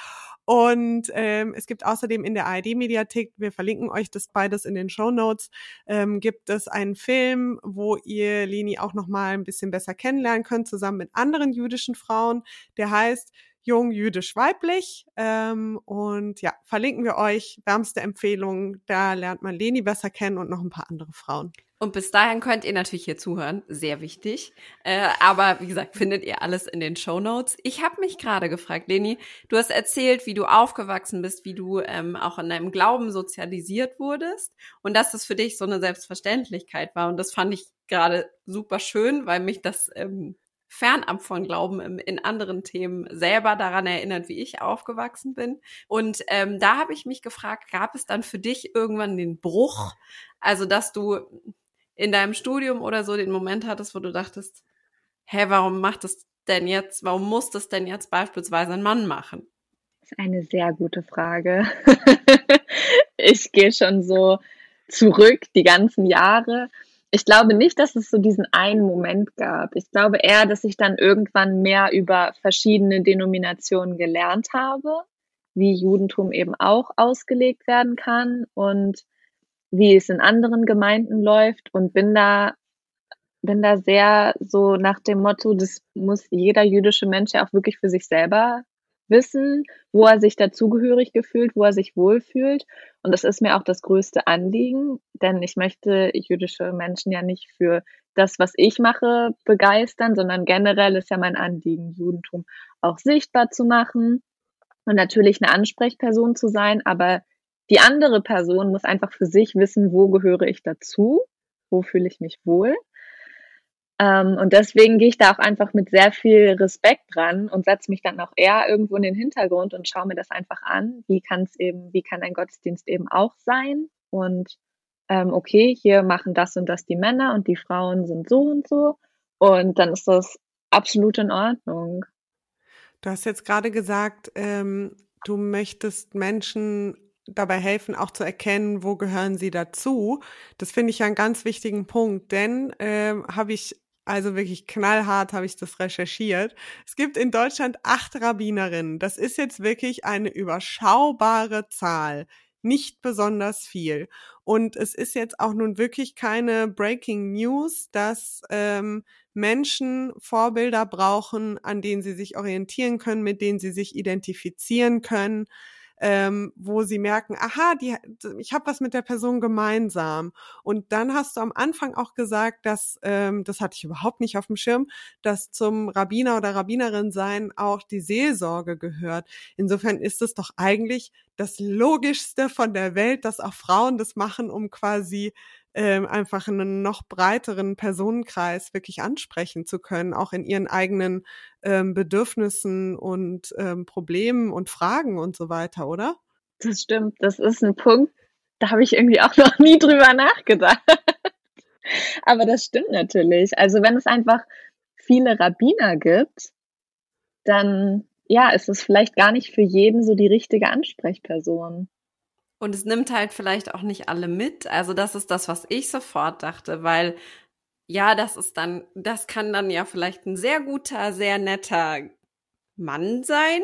Und ähm, es gibt außerdem in der ARD-Mediathek, wir verlinken euch das beides in den Show Notes, ähm, gibt es einen Film, wo ihr Leni auch noch mal ein bisschen besser kennenlernen könnt, zusammen mit anderen jüdischen Frauen. Der heißt Jung, Jüdisch, Weiblich. Ähm, und ja, verlinken wir euch. Wärmste Empfehlung. Da lernt man Leni besser kennen und noch ein paar andere Frauen. Und bis dahin könnt ihr natürlich hier zuhören, sehr wichtig. Äh, aber wie gesagt, findet ihr alles in den Show Notes. Ich habe mich gerade gefragt, Leni, du hast erzählt, wie du aufgewachsen bist, wie du ähm, auch in deinem Glauben sozialisiert wurdest und dass das für dich so eine Selbstverständlichkeit war. Und das fand ich gerade super schön, weil mich das ähm, fernab von Glauben im, in anderen Themen selber daran erinnert, wie ich aufgewachsen bin. Und ähm, da habe ich mich gefragt, gab es dann für dich irgendwann den Bruch? Also, dass du in deinem Studium oder so den Moment hattest, wo du dachtest, hä, warum macht es denn jetzt, warum muss das denn jetzt beispielsweise ein Mann machen? Das ist eine sehr gute Frage. <laughs> ich gehe schon so zurück die ganzen Jahre. Ich glaube nicht, dass es so diesen einen Moment gab. Ich glaube eher, dass ich dann irgendwann mehr über verschiedene Denominationen gelernt habe, wie Judentum eben auch ausgelegt werden kann und wie es in anderen Gemeinden läuft und bin da bin da sehr so nach dem Motto, das muss jeder jüdische Mensch ja auch wirklich für sich selber wissen, wo er sich dazugehörig gefühlt, wo er sich wohlfühlt. Und das ist mir auch das größte Anliegen, denn ich möchte jüdische Menschen ja nicht für das, was ich mache, begeistern, sondern generell ist ja mein Anliegen, Judentum auch sichtbar zu machen und natürlich eine Ansprechperson zu sein, aber die andere Person muss einfach für sich wissen, wo gehöre ich dazu, wo fühle ich mich wohl. Ähm, und deswegen gehe ich da auch einfach mit sehr viel Respekt dran und setze mich dann auch eher irgendwo in den Hintergrund und schaue mir das einfach an. Wie kann es eben, wie kann ein Gottesdienst eben auch sein? Und ähm, okay, hier machen das und das die Männer und die Frauen sind so und so. Und dann ist das absolut in Ordnung. Du hast jetzt gerade gesagt, ähm, du möchtest Menschen dabei helfen, auch zu erkennen, wo gehören sie dazu. Das finde ich ja einen ganz wichtigen Punkt, denn ähm, habe ich also wirklich knallhart habe ich das recherchiert. Es gibt in Deutschland acht Rabbinerinnen. Das ist jetzt wirklich eine überschaubare Zahl. Nicht besonders viel. Und es ist jetzt auch nun wirklich keine Breaking News, dass ähm, Menschen Vorbilder brauchen, an denen sie sich orientieren können, mit denen sie sich identifizieren können ähm, wo sie merken, aha, die, ich habe was mit der Person gemeinsam. Und dann hast du am Anfang auch gesagt, dass, ähm, das hatte ich überhaupt nicht auf dem Schirm, dass zum Rabbiner oder Rabbinerin sein auch die Seelsorge gehört. Insofern ist es doch eigentlich das Logischste von der Welt, dass auch Frauen das machen, um quasi ähm, einfach einen noch breiteren Personenkreis wirklich ansprechen zu können, auch in ihren eigenen ähm, Bedürfnissen und ähm, Problemen und Fragen und so weiter, oder? Das stimmt. Das ist ein Punkt, da habe ich irgendwie auch <laughs> noch nie drüber nachgedacht. Aber das stimmt natürlich. Also wenn es einfach viele Rabbiner gibt, dann ja, ist es vielleicht gar nicht für jeden so die richtige Ansprechperson. Und es nimmt halt vielleicht auch nicht alle mit. Also das ist das, was ich sofort dachte, weil ja, das ist dann, das kann dann ja vielleicht ein sehr guter, sehr netter Mann sein.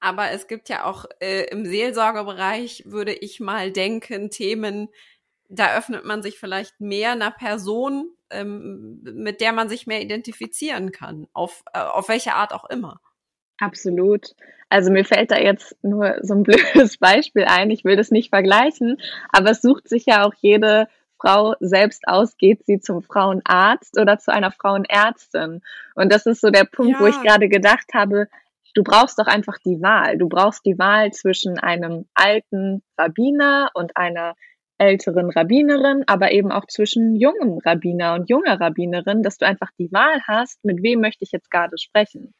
Aber es gibt ja auch äh, im Seelsorgebereich, würde ich mal denken, Themen, da öffnet man sich vielleicht mehr einer Person, ähm, mit der man sich mehr identifizieren kann, auf, äh, auf welche Art auch immer. Absolut. Also mir fällt da jetzt nur so ein <laughs> blödes Beispiel ein. Ich will das nicht vergleichen, aber es sucht sich ja auch jede Frau selbst aus, geht sie zum Frauenarzt oder zu einer Frauenärztin. Und das ist so der Punkt, ja. wo ich gerade gedacht habe, du brauchst doch einfach die Wahl. Du brauchst die Wahl zwischen einem alten Rabbiner und einer älteren Rabbinerin, aber eben auch zwischen jungem Rabbiner und junger Rabbinerin, dass du einfach die Wahl hast, mit wem möchte ich jetzt gerade sprechen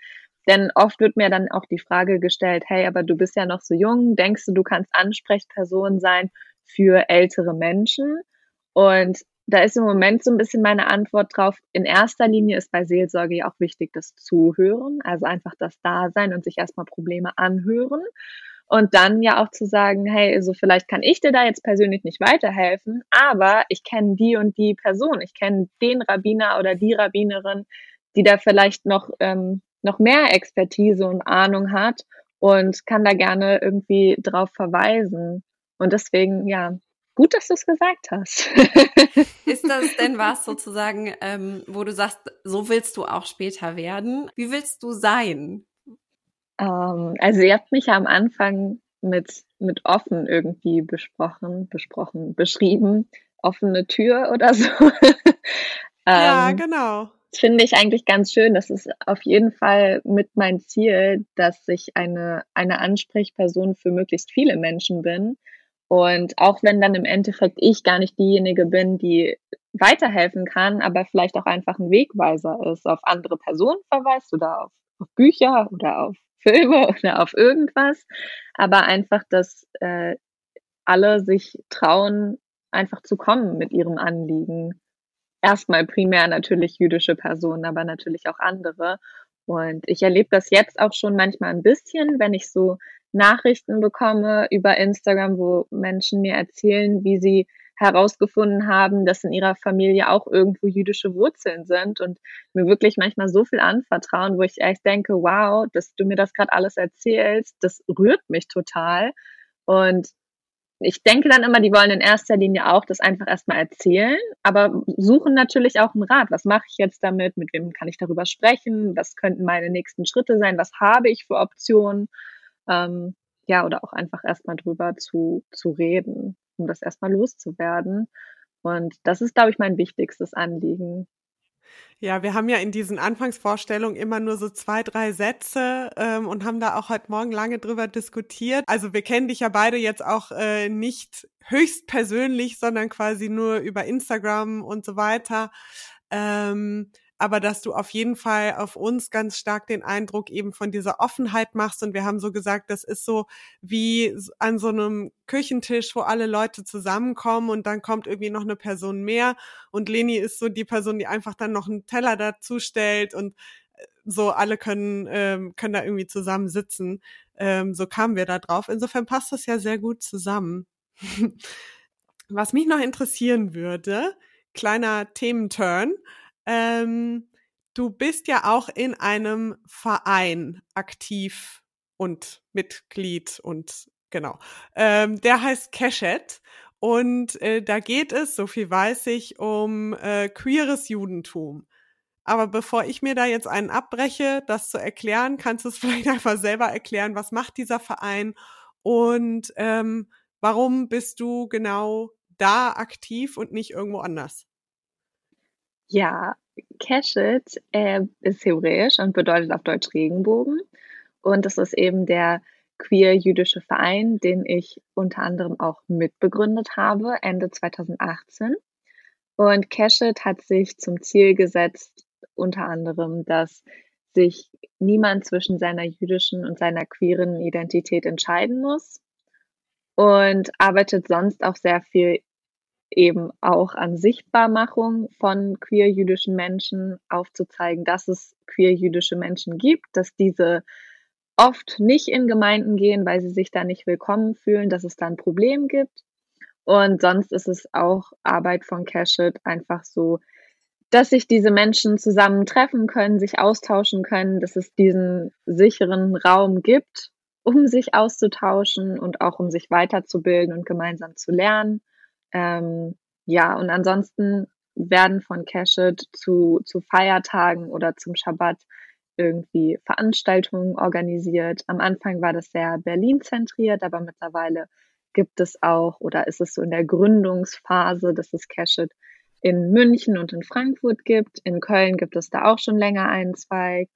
Denn oft wird mir dann auch die Frage gestellt, hey, aber du bist ja noch so jung, denkst du, du kannst Ansprechperson sein für ältere Menschen? Und da ist im Moment so ein bisschen meine Antwort drauf. In erster Linie ist bei Seelsorge ja auch wichtig das Zuhören, also einfach das Dasein und sich erstmal Probleme anhören. Und dann ja auch zu sagen, hey, also vielleicht kann ich dir da jetzt persönlich nicht weiterhelfen, aber ich kenne die und die Person, ich kenne den Rabbiner oder die Rabbinerin, die da vielleicht noch, ähm, noch mehr Expertise und Ahnung hat und kann da gerne irgendwie drauf verweisen. Und deswegen, ja, Gut, dass du es gesagt hast. <laughs> Ist das denn was sozusagen, ähm, wo du sagst, so willst du auch später werden? Wie willst du sein? Ähm, also ihr habt mich ja am Anfang mit, mit offen irgendwie besprochen, besprochen, beschrieben. Offene Tür oder so. <laughs> ja, ähm, genau. Das finde ich eigentlich ganz schön. Das ist auf jeden Fall mit mein Ziel, dass ich eine, eine Ansprechperson für möglichst viele Menschen bin und auch wenn dann im Endeffekt ich gar nicht diejenige bin, die weiterhelfen kann, aber vielleicht auch einfach ein Wegweiser ist, auf andere Personen verweist oder auf, auf Bücher oder auf Filme <laughs> oder auf irgendwas, aber einfach, dass äh, alle sich trauen, einfach zu kommen mit ihrem Anliegen. Erstmal primär natürlich jüdische Personen, aber natürlich auch andere. Und ich erlebe das jetzt auch schon manchmal ein bisschen, wenn ich so Nachrichten bekomme über Instagram, wo Menschen mir erzählen, wie sie herausgefunden haben, dass in ihrer Familie auch irgendwo jüdische Wurzeln sind und mir wirklich manchmal so viel anvertrauen, wo ich echt denke, wow, dass du mir das gerade alles erzählst, das rührt mich total. Und ich denke dann immer, die wollen in erster Linie auch das einfach erstmal erzählen, aber suchen natürlich auch einen Rat. Was mache ich jetzt damit? Mit wem kann ich darüber sprechen? Was könnten meine nächsten Schritte sein? Was habe ich für Optionen? ähm, ja, oder auch einfach erstmal drüber zu, zu reden, um das erstmal loszuwerden. Und das ist, glaube ich, mein wichtigstes Anliegen. Ja, wir haben ja in diesen Anfangsvorstellungen immer nur so zwei, drei Sätze ähm, und haben da auch heute Morgen lange drüber diskutiert. Also wir kennen dich ja beide jetzt auch äh, nicht höchst persönlich, sondern quasi nur über Instagram und so weiter. Ähm, aber dass du auf jeden Fall auf uns ganz stark den Eindruck eben von dieser Offenheit machst. Und wir haben so gesagt, das ist so wie an so einem Küchentisch, wo alle Leute zusammenkommen und dann kommt irgendwie noch eine Person mehr. Und Leni ist so die Person, die einfach dann noch einen Teller dazu stellt und äh, so alle können, ähm, können da irgendwie zusammen sitzen. Ähm, so kamen wir da drauf. Insofern passt das ja sehr gut zusammen. <laughs> Was mich noch interessieren würde, kleiner Thementurn. Ähm, du bist ja auch in einem Verein aktiv und Mitglied und genau. Ähm, der heißt Keshet. Und äh, da geht es, so viel weiß ich, um äh, queeres Judentum. Aber bevor ich mir da jetzt einen abbreche, das zu erklären, kannst du es <laughs> vielleicht einfach selber erklären, was macht dieser Verein und ähm, warum bist du genau da aktiv und nicht irgendwo anders? Ja, Keshet äh, ist hebräisch und bedeutet auf Deutsch Regenbogen. Und das ist eben der queer-jüdische Verein, den ich unter anderem auch mitbegründet habe, Ende 2018. Und Keshet hat sich zum Ziel gesetzt, unter anderem, dass sich niemand zwischen seiner jüdischen und seiner queeren Identität entscheiden muss und arbeitet sonst auch sehr viel eben auch an Sichtbarmachung von queer-jüdischen Menschen aufzuzeigen, dass es queer-jüdische Menschen gibt, dass diese oft nicht in Gemeinden gehen, weil sie sich da nicht willkommen fühlen, dass es da ein Problem gibt. Und sonst ist es auch Arbeit von Cashit einfach so, dass sich diese Menschen zusammen treffen können, sich austauschen können, dass es diesen sicheren Raum gibt, um sich auszutauschen und auch um sich weiterzubilden und gemeinsam zu lernen. Ähm, ja, und ansonsten werden von Keshet zu, zu Feiertagen oder zum Schabbat irgendwie Veranstaltungen organisiert. Am Anfang war das sehr Berlin zentriert, aber mittlerweile gibt es auch oder ist es so in der Gründungsphase, dass es Keshet in München und in Frankfurt gibt. In Köln gibt es da auch schon länger einen Zweig.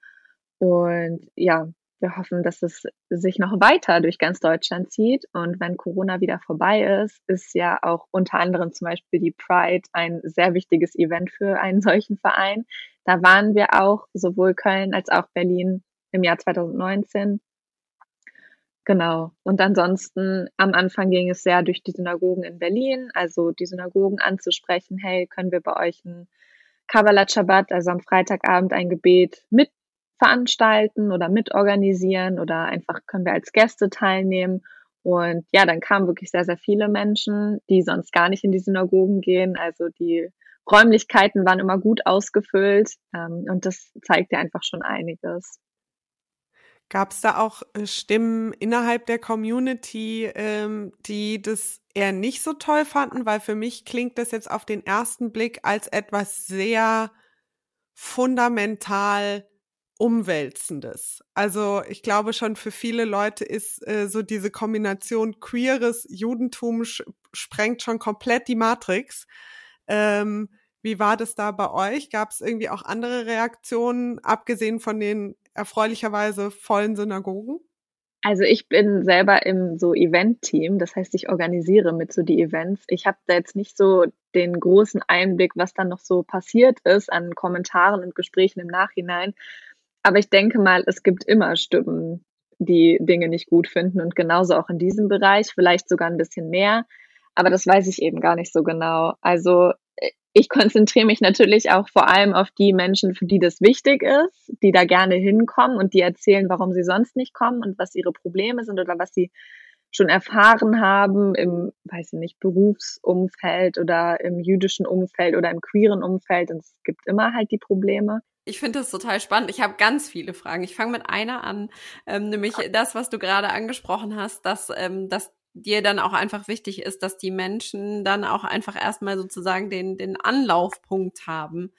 Und ja, wir hoffen, dass es sich noch weiter durch ganz Deutschland zieht. Und wenn Corona wieder vorbei ist, ist ja auch unter anderem zum Beispiel die Pride ein sehr wichtiges Event für einen solchen Verein. Da waren wir auch, sowohl Köln als auch Berlin, im Jahr 2019. Genau. Und ansonsten am Anfang ging es sehr durch die Synagogen in Berlin, also die Synagogen anzusprechen, hey, können wir bei euch ein Kabbalat Shabbat, also am Freitagabend ein Gebet mit veranstalten oder mitorganisieren oder einfach können wir als Gäste teilnehmen. Und ja, dann kamen wirklich sehr, sehr viele Menschen, die sonst gar nicht in die Synagogen gehen. Also die Räumlichkeiten waren immer gut ausgefüllt ähm, und das zeigt ja einfach schon einiges. Gab es da auch äh, Stimmen innerhalb der Community, ähm, die das eher nicht so toll fanden? Weil für mich klingt das jetzt auf den ersten Blick als etwas sehr fundamental Umwälzendes. Also ich glaube schon für viele Leute ist äh, so diese Kombination queeres Judentum sprengt schon komplett die Matrix. Ähm, wie war das da bei euch? Gab es irgendwie auch andere Reaktionen, abgesehen von den erfreulicherweise vollen Synagogen? Also ich bin selber im so Event-Team, das heißt, ich organisiere mit so die Events. Ich habe da jetzt nicht so den großen Einblick, was dann noch so passiert ist an Kommentaren und Gesprächen im Nachhinein. Aber ich denke mal, es gibt immer Stimmen, die Dinge nicht gut finden und genauso auch in diesem Bereich, vielleicht sogar ein bisschen mehr. Aber das weiß ich eben gar nicht so genau. Also äh, ich konzentriere mich natürlich auch vor allem auf die Menschen, für die das wichtig ist, die da gerne hinkommen und die erzählen, warum sie sonst nicht kommen und was ihre Probleme sind oder was sie schon erfahren haben im, weiß ich nicht, Berufsumfeld oder im jüdischen Umfeld oder im queeren Umfeld. Und es gibt immer halt die Probleme. Ich finde das total spannend. Ich habe ganz viele Fragen. Ich fange mit einer an, ähm, nämlich das, was du gerade angesprochen hast, dass, ähm, dass dir dann auch einfach wichtig ist, dass die Menschen dann auch einfach erstmal sozusagen den, den Anlaufpunkt haben.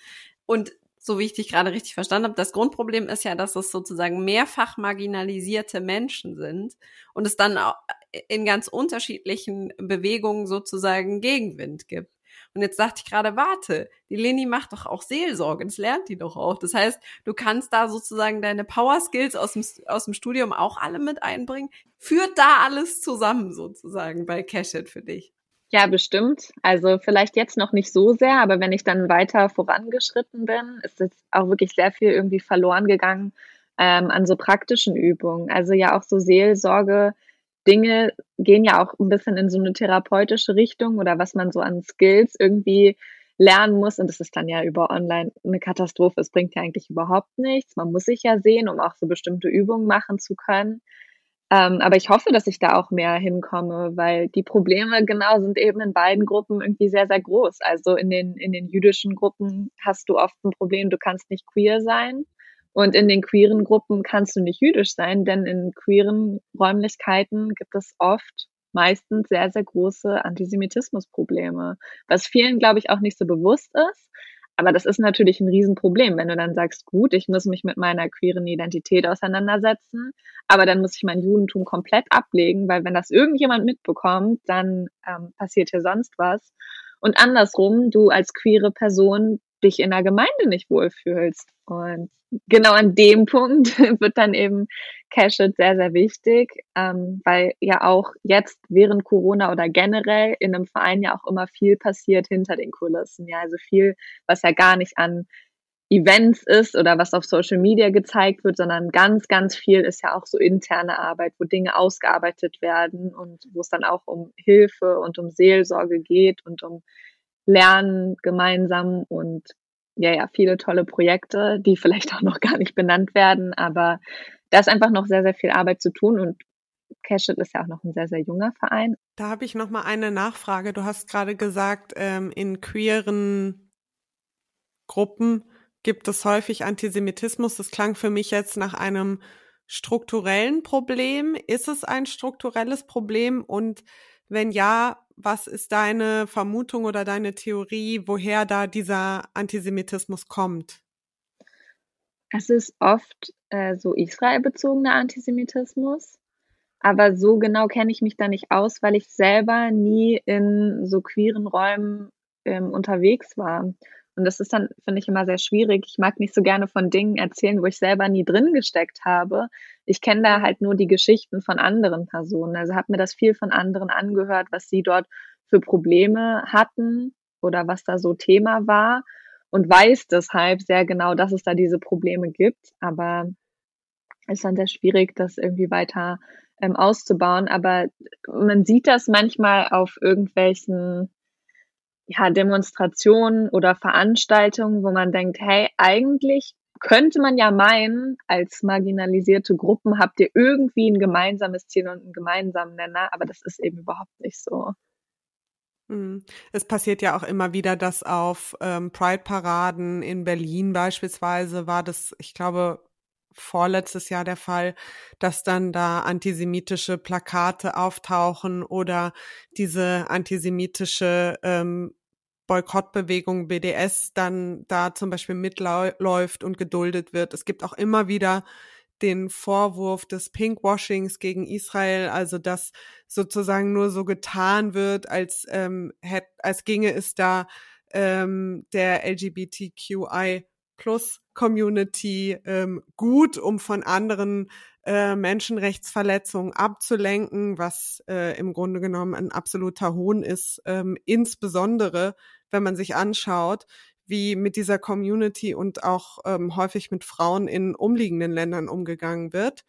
Und so wie ich dich gerade richtig verstanden habe, das Grundproblem ist ja, dass es sozusagen mehrfach marginalisierte Menschen sind und es dann auch in ganz unterschiedlichen Bewegungen sozusagen Gegenwind gibt. Und jetzt dachte ich gerade, warte, die Leni macht doch auch Seelsorge, das lernt die doch auch. Das heißt, du kannst da sozusagen deine Power Skills aus dem, aus dem Studium auch alle mit einbringen. Führt da alles zusammen sozusagen bei Cashit für dich? Ja, bestimmt. Also vielleicht jetzt noch nicht so sehr, aber wenn ich dann weiter vorangeschritten bin, ist jetzt auch wirklich sehr viel irgendwie verloren gegangen ähm, an so praktischen Übungen. Also ja auch so Seelsorge Dinge gehen ja auch ein bisschen in so eine therapeutische Richtung oder was man so an Skills irgendwie lernen muss. Und das ist dann ja über online eine Katastrophe. Es bringt ja eigentlich überhaupt nichts. Man muss sich ja sehen, um auch so bestimmte Übungen machen zu können. Ähm, aber ich hoffe, dass ich da auch mehr hinkomme, weil die Probleme genau sind eben in beiden Gruppen irgendwie sehr, sehr groß. Also in den, in den jüdischen Gruppen hast du oft ein Problem, du kannst nicht queer sein. Und in den queeren Gruppen kannst du nicht jüdisch sein, denn in queeren Räumlichkeiten gibt es oft meistens sehr, sehr große Antisemitismusprobleme, was vielen, glaube ich, auch nicht so bewusst ist. Aber das ist natürlich ein Riesenproblem, wenn du dann sagst, gut, ich muss mich mit meiner queeren Identität auseinandersetzen, aber dann muss ich mein Judentum komplett ablegen, weil wenn das irgendjemand mitbekommt, dann ähm, passiert hier sonst was. Und andersrum, du als queere Person dich in der Gemeinde nicht wohlfühlst. Und genau an dem Punkt <laughs> wird dann eben Cashit sehr, sehr wichtig, ähm, weil ja auch jetzt während Corona oder generell in einem Verein ja auch immer viel passiert hinter den Kulissen. Ja, also viel, was ja gar nicht an Events ist oder was auf Social Media gezeigt wird, sondern ganz, ganz viel ist ja auch so interne Arbeit, wo Dinge ausgearbeitet werden und wo es dann auch um Hilfe und um Seelsorge geht und um Lernen gemeinsam und ja, ja, viele tolle Projekte, die vielleicht auch noch <laughs> gar nicht benannt werden, aber da ist einfach noch sehr, sehr viel Arbeit zu tun und Cashit ist ja auch noch ein sehr, sehr junger Verein. Da habe ich noch mal eine Nachfrage. Du hast gerade gesagt, ähm, in queeren Gruppen gibt es häufig Antisemitismus. Das klang für mich jetzt nach einem strukturellen Problem. Ist es ein strukturelles Problem? Und wenn ja, was ist deine Vermutung oder deine Theorie, woher da dieser Antisemitismus kommt? Es ist oft äh, so israelbezogener Antisemitismus, aber so genau kenne ich mich da nicht aus, weil ich selber nie in so queeren Räumen ähm, unterwegs war. Und das ist dann, finde ich, immer sehr schwierig. Ich mag nicht so gerne von Dingen erzählen, wo ich selber nie drin gesteckt habe. Ich kenne da halt nur die Geschichten von anderen Personen. Also habe mir das viel von anderen angehört, was sie dort für Probleme hatten oder was da so Thema war und weiß deshalb sehr genau, dass es da diese Probleme gibt. Aber ist dann sehr schwierig, das irgendwie weiter ähm, auszubauen. Aber man sieht das manchmal auf irgendwelchen ja, Demonstrationen oder Veranstaltungen, wo man denkt, hey, eigentlich könnte man ja meinen, als marginalisierte Gruppen habt ihr irgendwie ein gemeinsames Ziel und einen gemeinsamen Nenner, aber das ist eben überhaupt nicht so. Mhm. Es passiert ja auch immer wieder, dass auf ähm, Pride-Paraden in Berlin beispielsweise war das, ich glaube, vorletztes Jahr der Fall, dass dann da antisemitische Plakate auftauchen oder diese antisemitische ähm, Boykottbewegung BDS dann da zum Beispiel mitläuft und geduldet wird. Es gibt auch immer wieder den Vorwurf des Pinkwashings gegen Israel, also dass sozusagen nur so getan wird, als ähm, hätt, als ginge es da ähm, der LGBTQI Plus Community ähm, gut, um von anderen äh, Menschenrechtsverletzungen abzulenken, was äh, im Grunde genommen ein absoluter Hohn ist, ähm, insbesondere wenn man sich anschaut, wie mit dieser Community und auch ähm, häufig mit Frauen in umliegenden Ländern umgegangen wird.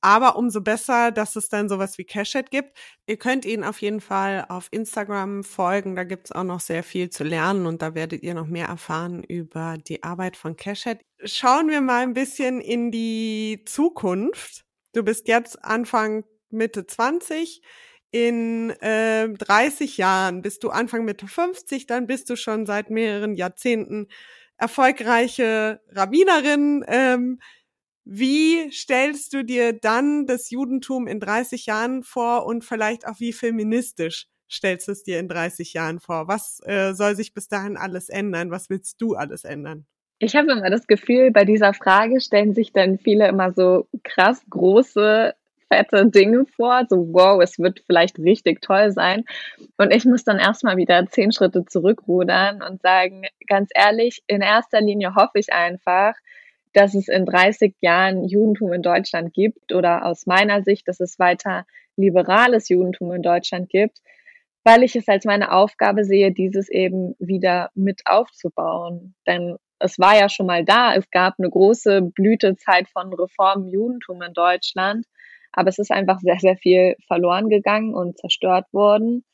Aber umso besser, dass es dann sowas wie Cashet gibt. Ihr könnt ihnen auf jeden Fall auf Instagram folgen. Da gibt es auch noch sehr viel zu lernen und da werdet ihr noch mehr erfahren über die Arbeit von Cashet. Schauen wir mal ein bisschen in die Zukunft. Du bist jetzt Anfang Mitte 20 in äh, 30 Jahren bist du Anfang Mitte 50, dann bist du schon seit mehreren Jahrzehnten erfolgreiche Rabbinerin. Ähm, wie stellst du dir dann das Judentum in 30 Jahren vor und vielleicht auch wie feministisch stellst du es dir in 30 Jahren vor? Was äh, soll sich bis dahin alles ändern? Was willst du alles ändern? Ich habe immer das Gefühl, bei dieser Frage stellen sich dann viele immer so krass große fette Dinge vor, so wow, es wird vielleicht richtig toll sein. Und ich muss dann erstmal wieder zehn Schritte zurückrudern und sagen, ganz ehrlich, in erster Linie hoffe ich einfach, dass es in 30 Jahren Judentum in Deutschland gibt oder aus meiner Sicht, dass es weiter liberales Judentum in Deutschland gibt, weil ich es als meine Aufgabe sehe, dieses eben wieder mit aufzubauen. Denn es war ja schon mal da, es gab eine große Blütezeit von Reformen Judentum in Deutschland. Aber es ist einfach sehr, sehr viel verloren gegangen und zerstört worden.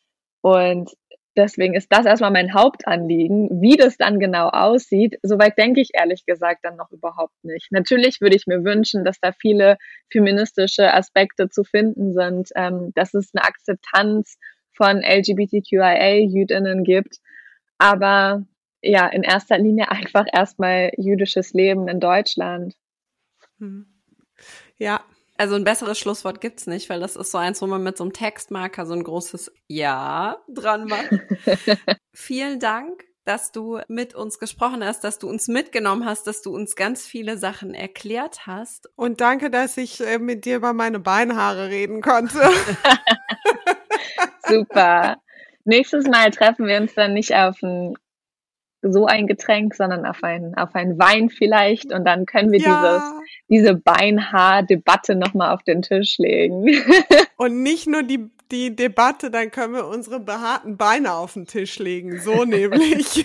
Und deswegen ist das erstmal mein Hauptanliegen. Wie das dann genau aussieht, soweit denke ich ehrlich gesagt dann noch überhaupt nicht. Natürlich würde ich mir wünschen, dass da viele feministische Aspekte zu finden sind, ähm, dass es eine Akzeptanz von LGBTQIA-Jüdinnen gibt. Aber ja, in erster Linie <laughs> einfach erstmal jüdisches Leben in Deutschland. Hm. Ja, also ein besseres Schlusswort gibt's nicht, weil das ist so eins, wo man mit so einem Textmarker so ein großes Ja dran macht. <laughs> Vielen Dank, dass du mit uns gesprochen hast, dass du uns mitgenommen hast, dass du uns ganz viele Sachen erklärt hast. Und danke, dass ich äh, mit dir über meine Beinhaare reden konnte. <laughs> Super. Nächstes Mal treffen wir uns dann nicht auf ein so ein Getränk, sondern auf ein, auf ein Wein vielleicht. Und dann können wir ja. dieses, diese Beinhaar-Debatte nochmal auf den Tisch legen. <laughs> Und nicht nur die, die Debatte, dann können wir unsere behaarten Beine auf den Tisch legen. So <laughs> nämlich.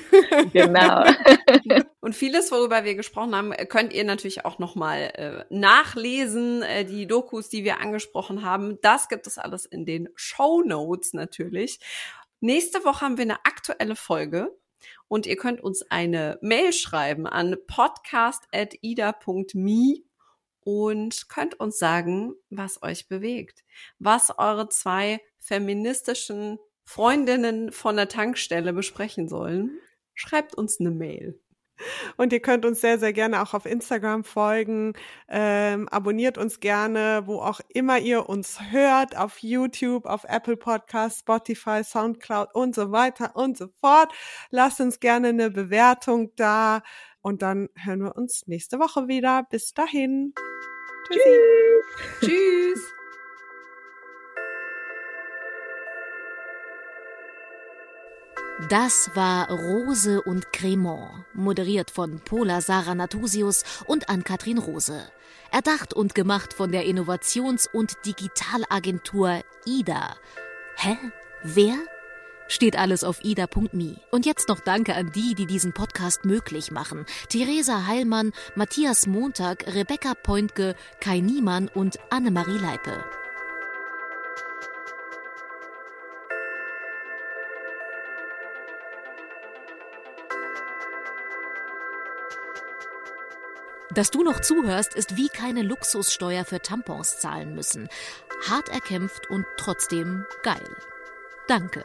genau. <laughs> Und vieles, worüber wir gesprochen haben, könnt ihr natürlich auch nochmal äh, nachlesen. Äh, die Dokus, die wir angesprochen haben, das gibt es alles in den Show Notes natürlich. Nächste Woche haben wir eine aktuelle Folge und ihr könnt uns eine Mail schreiben an podcast.ida.me und könnt uns sagen, was euch bewegt, was eure zwei feministischen Freundinnen von der Tankstelle besprechen sollen. Schreibt uns eine Mail. Und ihr könnt uns sehr, sehr gerne auch auf Instagram folgen. Ähm, abonniert uns gerne, wo auch immer ihr uns hört, auf YouTube, auf Apple Podcasts, Spotify, Soundcloud und so weiter und so fort. Lasst uns gerne eine Bewertung da und dann hören wir uns nächste Woche wieder. Bis dahin. Tschüssi. Tschüss. Tschüss. Das war Rose und Cremant, moderiert von Pola Sarah Natusius und Ann-Kathrin Rose. Erdacht und gemacht von der Innovations- und Digitalagentur IDA. Hä? Wer? Steht alles auf ida.me. Und jetzt noch Danke an die, die diesen Podcast möglich machen. Theresa Heilmann, Matthias Montag, Rebecca Pointke, Kai Niemann und Annemarie Leipe. Dass du noch zuhörst, ist wie keine Luxussteuer für Tampons zahlen müssen. Hart erkämpft und trotzdem geil. Danke.